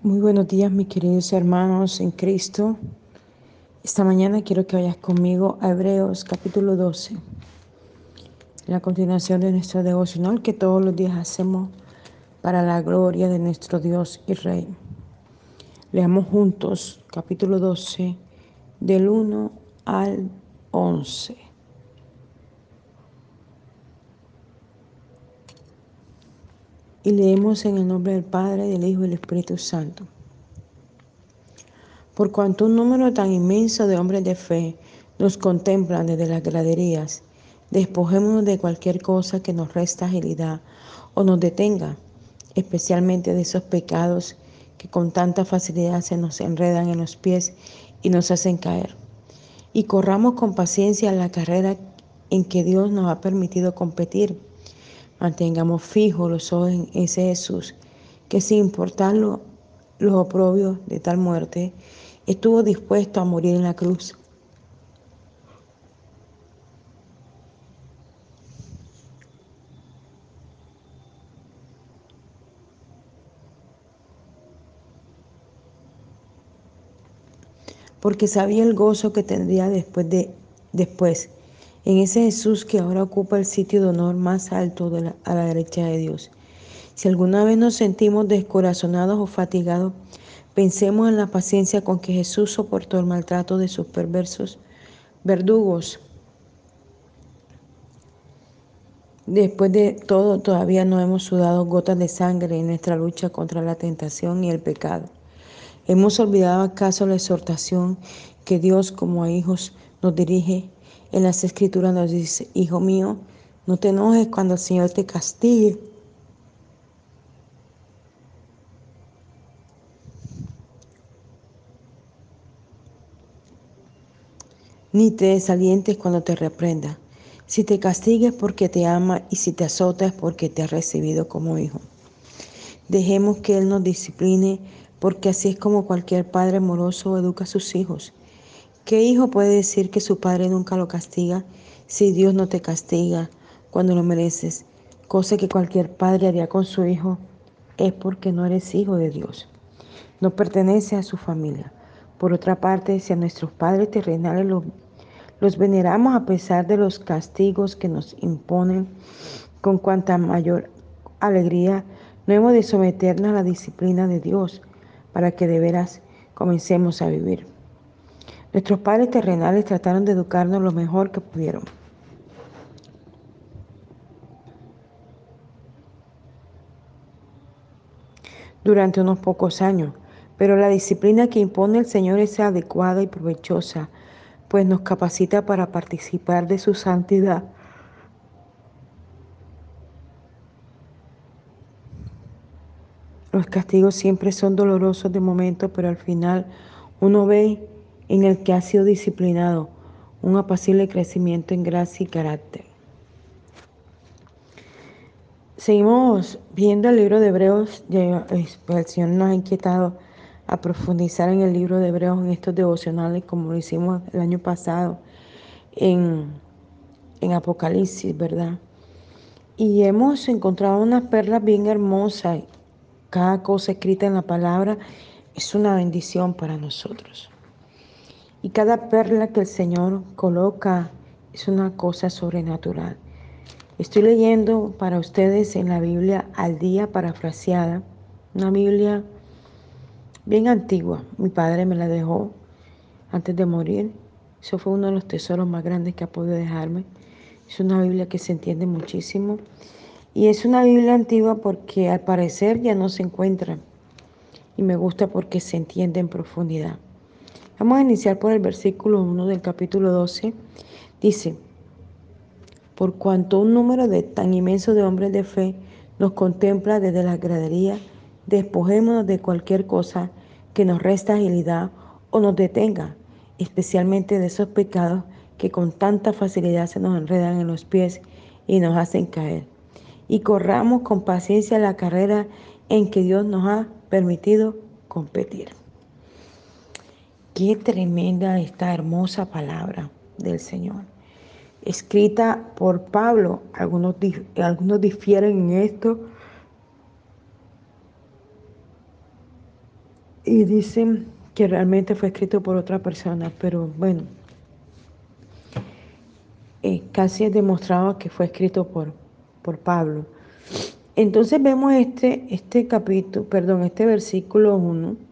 Muy buenos días, mis queridos hermanos en Cristo. Esta mañana quiero que vayas conmigo a Hebreos capítulo 12, la continuación de nuestro devocional que todos los días hacemos para la gloria de nuestro Dios y Rey. Leamos juntos capítulo 12 del 1 al 11. Y leemos en el nombre del Padre, del Hijo y del Espíritu Santo. Por cuanto un número tan inmenso de hombres de fe nos contemplan desde las graderías, despojémonos de cualquier cosa que nos resta agilidad o nos detenga, especialmente de esos pecados que con tanta facilidad se nos enredan en los pies y nos hacen caer. Y corramos con paciencia la carrera en que Dios nos ha permitido competir Mantengamos fijos los ojos en ese Jesús, que sin importar los oprobios de tal muerte, estuvo dispuesto a morir en la cruz. Porque sabía el gozo que tendría después de después en ese Jesús que ahora ocupa el sitio de honor más alto a la derecha de Dios. Si alguna vez nos sentimos descorazonados o fatigados, pensemos en la paciencia con que Jesús soportó el maltrato de sus perversos verdugos. Después de todo, todavía no hemos sudado gotas de sangre en nuestra lucha contra la tentación y el pecado. ¿Hemos olvidado acaso la exhortación que Dios como a hijos nos dirige en las escrituras nos dice, hijo mío, no te enojes cuando el Señor te castigue. Ni te desalientes cuando te reprenda. Si te castigues porque te ama y si te azota es porque te ha recibido como hijo. Dejemos que Él nos discipline porque así es como cualquier padre amoroso educa a sus hijos. ¿Qué hijo puede decir que su padre nunca lo castiga si Dios no te castiga cuando lo mereces? Cosa que cualquier padre haría con su hijo es porque no eres hijo de Dios. No pertenece a su familia. Por otra parte, si a nuestros padres terrenales los, los veneramos a pesar de los castigos que nos imponen, con cuanta mayor alegría no hemos de someternos a la disciplina de Dios para que de veras comencemos a vivir. Nuestros padres terrenales trataron de educarnos lo mejor que pudieron. durante unos pocos años, pero la disciplina que impone el Señor es adecuada y provechosa, pues nos capacita para participar de su santidad. Los castigos siempre son dolorosos de momento, pero al final uno ve en el que ha sido disciplinado, un apacible crecimiento en gracia y carácter. Seguimos viendo el libro de Hebreos, el Señor nos ha inquietado a profundizar en el libro de Hebreos en estos devocionales como lo hicimos el año pasado en, en Apocalipsis, ¿verdad? Y hemos encontrado unas perlas bien hermosas. Cada cosa escrita en la palabra es una bendición para nosotros. Y cada perla que el Señor coloca es una cosa sobrenatural. Estoy leyendo para ustedes en la Biblia al día parafraseada, una Biblia bien antigua. Mi padre me la dejó antes de morir. Eso fue uno de los tesoros más grandes que ha podido dejarme. Es una Biblia que se entiende muchísimo. Y es una Biblia antigua porque al parecer ya no se encuentra. Y me gusta porque se entiende en profundidad. Vamos a iniciar por el versículo 1 del capítulo 12. Dice, por cuanto un número de tan inmenso de hombres de fe nos contempla desde la gradería, despojémonos de cualquier cosa que nos resta agilidad o nos detenga, especialmente de esos pecados que con tanta facilidad se nos enredan en los pies y nos hacen caer. Y corramos con paciencia la carrera en que Dios nos ha permitido competir. Qué tremenda esta hermosa palabra del Señor. Escrita por Pablo, algunos, algunos difieren en esto, y dicen que realmente fue escrito por otra persona, pero bueno, eh, casi es demostrado que fue escrito por, por Pablo. Entonces vemos este, este capítulo, perdón, este versículo 1,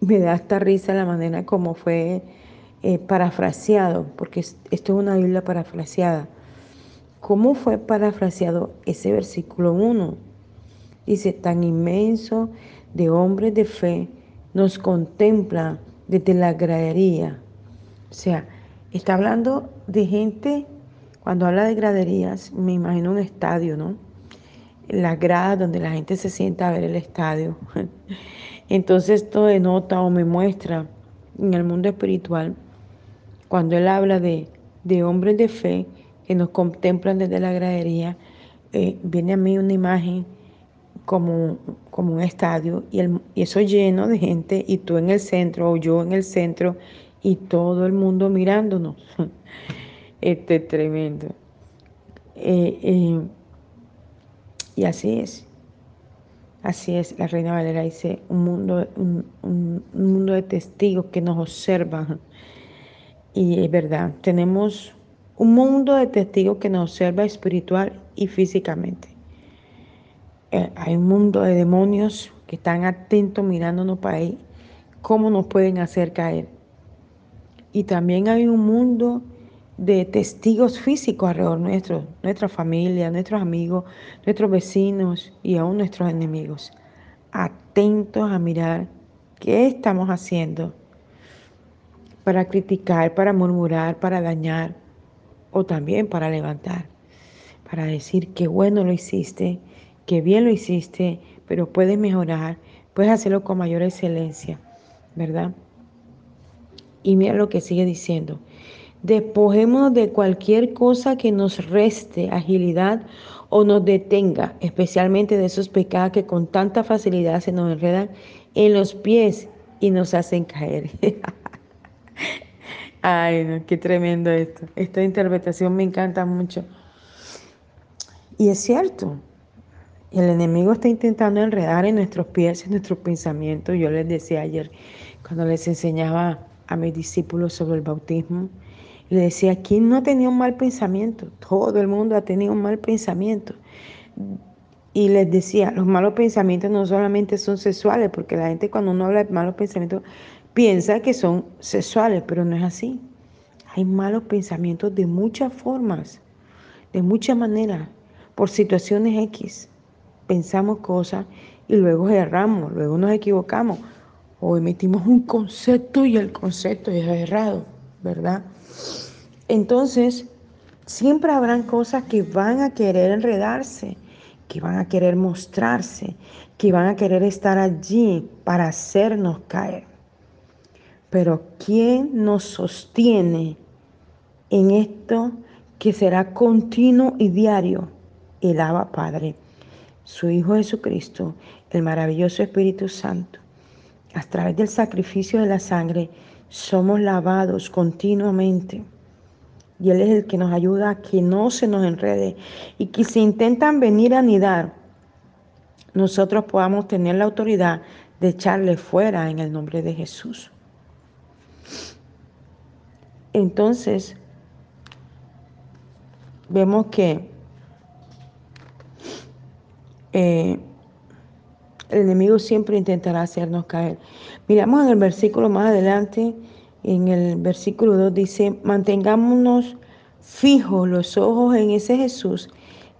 me da esta risa la manera como fue eh, parafraseado, porque esto es una Biblia parafraseada. ¿Cómo fue parafraseado ese versículo 1? Dice, tan inmenso de hombres de fe nos contempla desde la gradería. O sea, está hablando de gente, cuando habla de graderías, me imagino un estadio, ¿no? La grada donde la gente se sienta a ver el estadio. Entonces esto denota o me muestra en el mundo espiritual cuando él habla de, hombres de fe que nos contemplan desde la gradería, eh, viene a mí una imagen como, como un estadio y, el, y eso lleno de gente y tú en el centro o yo en el centro y todo el mundo mirándonos. este es tremendo. Eh, eh, y así es. Así es, la reina Valera dice, un mundo, un, un mundo de testigos que nos observan y es verdad, tenemos un mundo de testigos que nos observa espiritual y físicamente. Eh, hay un mundo de demonios que están atentos mirándonos para ahí, cómo nos pueden hacer caer. Y también hay un mundo de testigos físicos alrededor nuestro, nuestra familia, nuestros amigos, nuestros vecinos y aún nuestros enemigos. Atentos a mirar qué estamos haciendo para criticar, para murmurar, para dañar o también para levantar, para decir que bueno lo hiciste, que bien lo hiciste, pero puedes mejorar, puedes hacerlo con mayor excelencia, ¿verdad? Y mira lo que sigue diciendo. Despojémonos de cualquier cosa que nos reste agilidad o nos detenga, especialmente de esos pecados que con tanta facilidad se nos enredan en los pies y nos hacen caer. Ay, qué tremendo esto. Esta interpretación me encanta mucho. Y es cierto, el enemigo está intentando enredar en nuestros pies, en nuestros pensamientos. Yo les decía ayer, cuando les enseñaba a mis discípulos sobre el bautismo, les decía, ¿quién no tenido un mal pensamiento? Todo el mundo ha tenido un mal pensamiento. Y les decía, los malos pensamientos no solamente son sexuales, porque la gente cuando uno habla de malos pensamientos piensa que son sexuales, pero no es así. Hay malos pensamientos de muchas formas, de muchas maneras, por situaciones X. Pensamos cosas y luego erramos, luego nos equivocamos o emitimos un concepto y el concepto es errado, ¿verdad? Entonces, siempre habrán cosas que van a querer enredarse, que van a querer mostrarse, que van a querer estar allí para hacernos caer. Pero ¿quién nos sostiene en esto que será continuo y diario? El Abba Padre, su Hijo Jesucristo, el maravilloso Espíritu Santo. A través del sacrificio de la sangre somos lavados continuamente. Y Él es el que nos ayuda a que no se nos enrede y que si intentan venir a anidar, nosotros podamos tener la autoridad de echarle fuera en el nombre de Jesús. Entonces, vemos que eh, el enemigo siempre intentará hacernos caer. Miramos en el versículo más adelante, en el versículo 2 dice, mantengámonos fijos los ojos en ese Jesús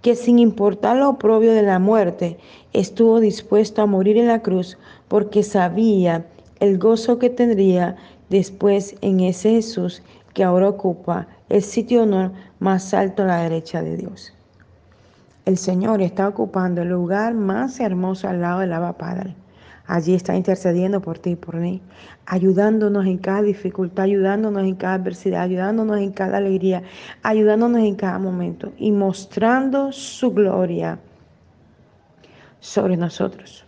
que sin importar lo oprobio de la muerte, estuvo dispuesto a morir en la cruz porque sabía el gozo que tendría después en ese Jesús que ahora ocupa el sitio más alto a la derecha de Dios. El Señor está ocupando el lugar más hermoso al lado del Abba Padre. Allí está intercediendo por ti y por mí, ayudándonos en cada dificultad, ayudándonos en cada adversidad, ayudándonos en cada alegría, ayudándonos en cada momento y mostrando su gloria sobre nosotros.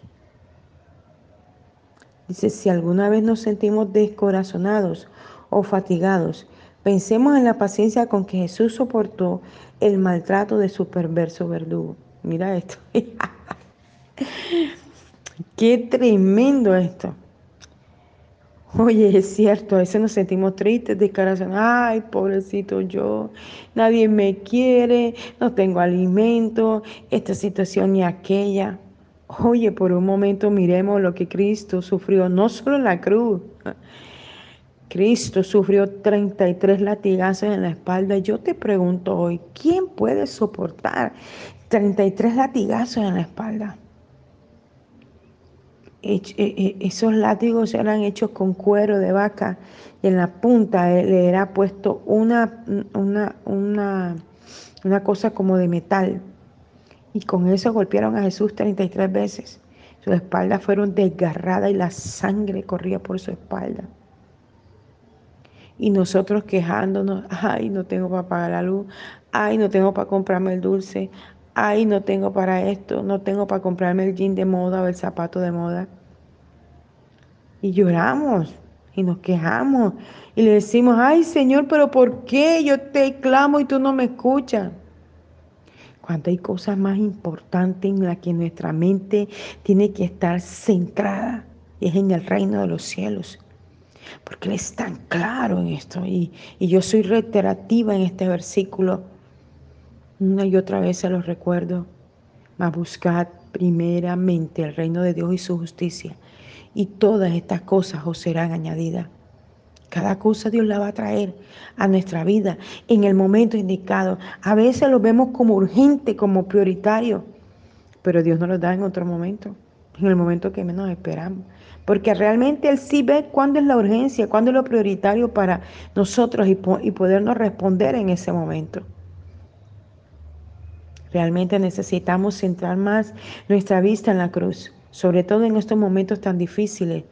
Dice, si alguna vez nos sentimos descorazonados o fatigados, pensemos en la paciencia con que Jesús soportó el maltrato de su perverso verdugo. Mira esto. Qué tremendo esto. Oye, es cierto, a veces nos sentimos tristes, descarados. Ay, pobrecito yo, nadie me quiere, no tengo alimento, esta situación y aquella. Oye, por un momento miremos lo que Cristo sufrió, no solo en la cruz. Cristo sufrió 33 latigazos en la espalda. Yo te pregunto hoy, ¿quién puede soportar 33 latigazos en la espalda? E, e, esos látigos eran hechos con cuero de vaca y en la punta le era puesto una, una, una, una cosa como de metal y con eso golpearon a Jesús 33 veces. Sus espaldas fueron desgarradas y la sangre corría por su espalda. Y nosotros quejándonos, ay, no tengo para pagar la luz, ay, no tengo para comprarme el dulce, ay, no tengo para esto, no tengo para comprarme el jean de moda o el zapato de moda. Y lloramos y nos quejamos y le decimos, ay Señor, pero ¿por qué yo te clamo y tú no me escuchas? cuando hay cosas más importantes en las que nuestra mente tiene que estar centrada, es en el reino de los cielos. Porque Él es tan claro en esto. Y, y yo soy reiterativa en este versículo. Una y otra vez se los recuerdo. Mas buscad primeramente el reino de Dios y su justicia. Y todas estas cosas os serán añadidas. Cada cosa Dios la va a traer a nuestra vida en el momento indicado. A veces lo vemos como urgente, como prioritario, pero Dios nos lo da en otro momento, en el momento que menos esperamos. Porque realmente Él sí ve cuándo es la urgencia, cuándo es lo prioritario para nosotros y, podernos responder en ese momento. Realmente necesitamos centrar más nuestra vista en la cruz, sobre todo en estos momentos tan difíciles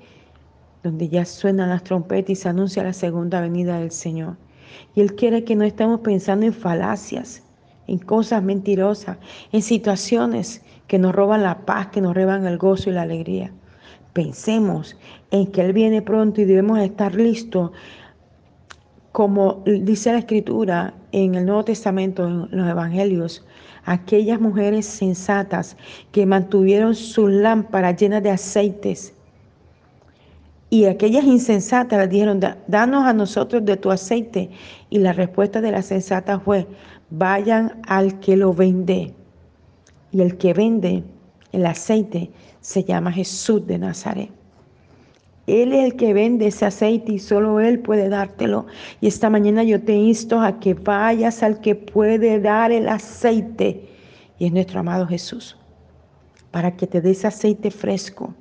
donde ya suenan las trompetas y se anuncia la segunda venida del Señor. Y Él quiere que no estemos pensando en falacias, en cosas mentirosas, en situaciones que nos roban la paz, que nos roban el gozo y la alegría. Pensemos en que Él viene pronto y debemos estar listos, como dice la Escritura en el Nuevo Testamento, en los Evangelios, aquellas mujeres sensatas que mantuvieron sus lámparas llenas de aceites y aquellas insensatas le dijeron, danos a nosotros de tu aceite. Y la respuesta de la sensata fue, vayan al que lo vende. Y el que vende el aceite se llama Jesús de Nazaret. Él es el que vende ese aceite y solo Él puede dártelo. Y esta mañana yo te insto a que vayas al que puede dar el aceite. Y es nuestro amado Jesús. Para que te dé ese aceite fresco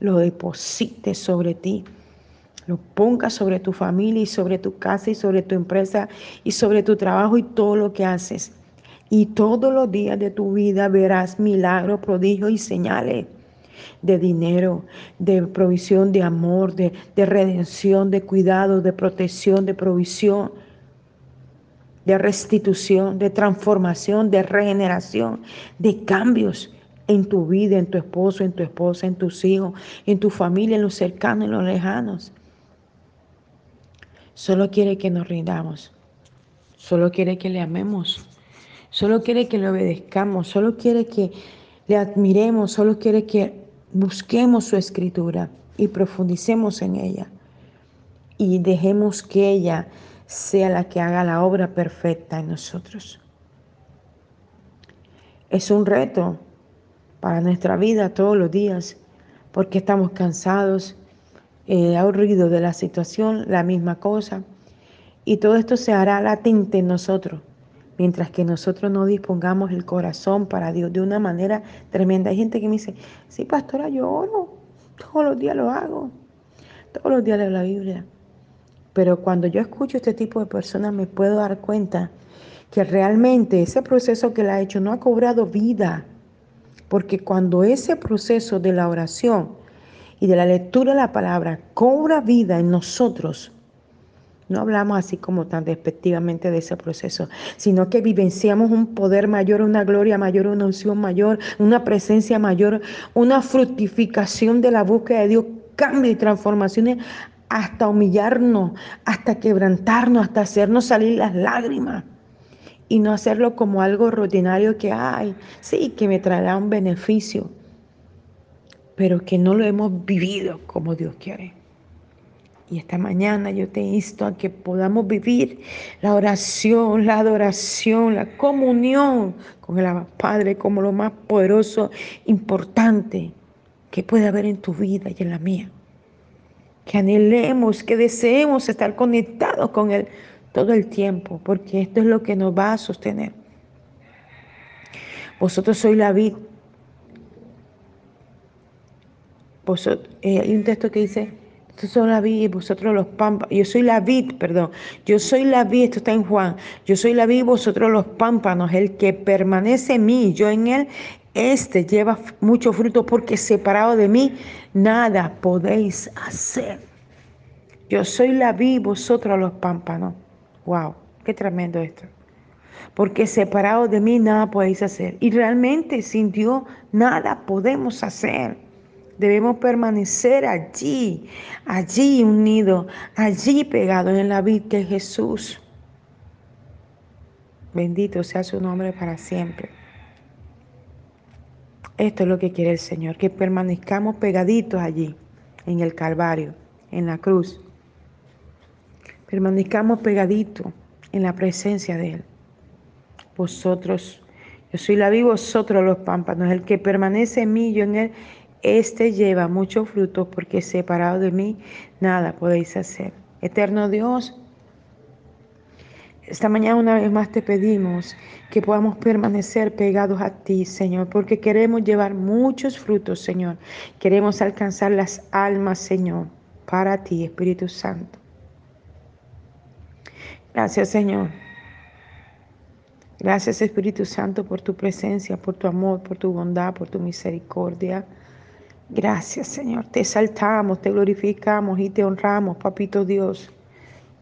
lo deposites sobre ti, lo pongas sobre tu familia y sobre tu casa y sobre tu empresa y sobre tu trabajo y todo lo que haces. Y todos los días de tu vida verás milagros, prodigios y señales de dinero, de provisión, de amor, de, de redención, de cuidado, de protección, de provisión, de restitución, de transformación, de regeneración, de cambios en tu vida, en tu esposo, en tu esposa, en tus hijos, en tu familia, en los cercanos, en los lejanos. Solo quiere que nos rindamos. Solo quiere que le amemos. Solo quiere que le obedezcamos. Solo quiere que le admiremos. Solo quiere que busquemos su escritura y profundicemos en ella. Y dejemos que ella sea la que haga la obra perfecta en nosotros. Es un reto para nuestra vida todos los días, porque estamos cansados, eh, aburridos de la situación, la misma cosa. Y todo esto se hará latente en nosotros, mientras que nosotros no dispongamos el corazón para Dios de una manera tremenda. Hay gente que me dice, sí, pastora, yo oro, todos los días lo hago, todos los días leo la Biblia. Pero cuando yo escucho este tipo de personas me puedo dar cuenta que realmente ese proceso que él ha hecho no ha cobrado vida porque cuando ese proceso de la oración y de la lectura de la palabra cobra vida en nosotros, no hablamos así como tan despectivamente de ese proceso, sino que vivenciamos un poder mayor, una gloria mayor, una unción mayor, una presencia mayor, una fructificación de la búsqueda de Dios, cambio y transformaciones hasta humillarnos, hasta quebrantarnos, hasta hacernos salir las lágrimas y no hacerlo como algo rutinario que hay, sí, que me traerá un beneficio, pero que no lo hemos vivido como Dios quiere. Y esta mañana yo te insto a que podamos vivir la oración, la adoración, la comunión con el Padre como lo más poderoso, importante que puede haber en tu vida y en la mía. Que anhelemos, que deseemos estar conectados con Él todo el tiempo, porque esto es lo que nos va a sostener. Vosotros sois la vid. Eh, hay un texto que dice, vosotros sois la vid y vosotros los pámpanos. Yo soy la vid, perdón. Yo soy la vid, esto está en Juan. Yo soy la vid y vosotros los pámpanos. El que permanece en mí, yo en él, este lleva mucho fruto porque separado de mí, nada podéis hacer. Yo soy la vid, vosotros los pámpanos. Wow, qué tremendo esto porque separado de mí nada podéis hacer. Y realmente sin Dios nada podemos hacer. Debemos permanecer allí, allí unidos, allí pegados en la vida que es Jesús. Bendito sea su nombre para siempre. Esto es lo que quiere el Señor, que permanezcamos pegaditos allí, en el Calvario, en la cruz. Permanezcamos pegaditos en la presencia de Él vosotros. Yo soy la vida, vosotros los pámpanos. El que permanece en mí, yo en él, este lleva mucho fruto, porque separado de mí nada podéis hacer. Eterno Dios, esta mañana una vez más te pedimos que podamos permanecer pegados a ti, Señor, porque queremos llevar muchos frutos, Señor. Queremos alcanzar las almas, Señor, para ti, Espíritu Santo. Gracias, Señor. Gracias Espíritu Santo por tu presencia, por tu amor, por tu bondad, por tu misericordia. Gracias Señor, te exaltamos, te glorificamos y te honramos, Papito Dios.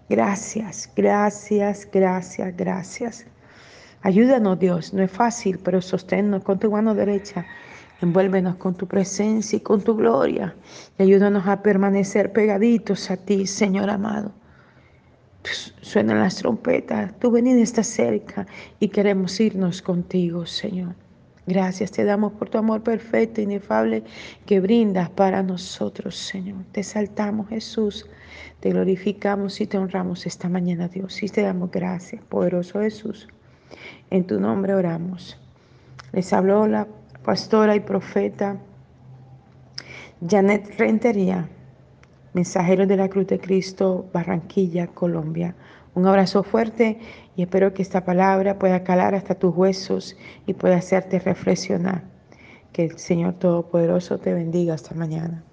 Gracias, gracias, gracias, gracias. Ayúdanos Dios, no es fácil, pero sosténnos con tu mano derecha. Envuélvenos con tu presencia y con tu gloria. Y ayúdanos a permanecer pegaditos a ti, Señor amado. Suenan las trompetas, tu venida está cerca y queremos irnos contigo, Señor. Gracias te damos por tu amor perfecto, inefable, que brindas para nosotros, Señor. Te saltamos, Jesús. Te glorificamos y te honramos esta mañana, Dios. Y te damos gracias, poderoso Jesús. En tu nombre oramos. Les habló la pastora y profeta Janet Rentería. Mensajeros de la Cruz de Cristo, Barranquilla, Colombia. Un abrazo fuerte y espero que esta palabra pueda calar hasta tus huesos y pueda hacerte reflexionar. Que el Señor Todopoderoso te bendiga hasta mañana.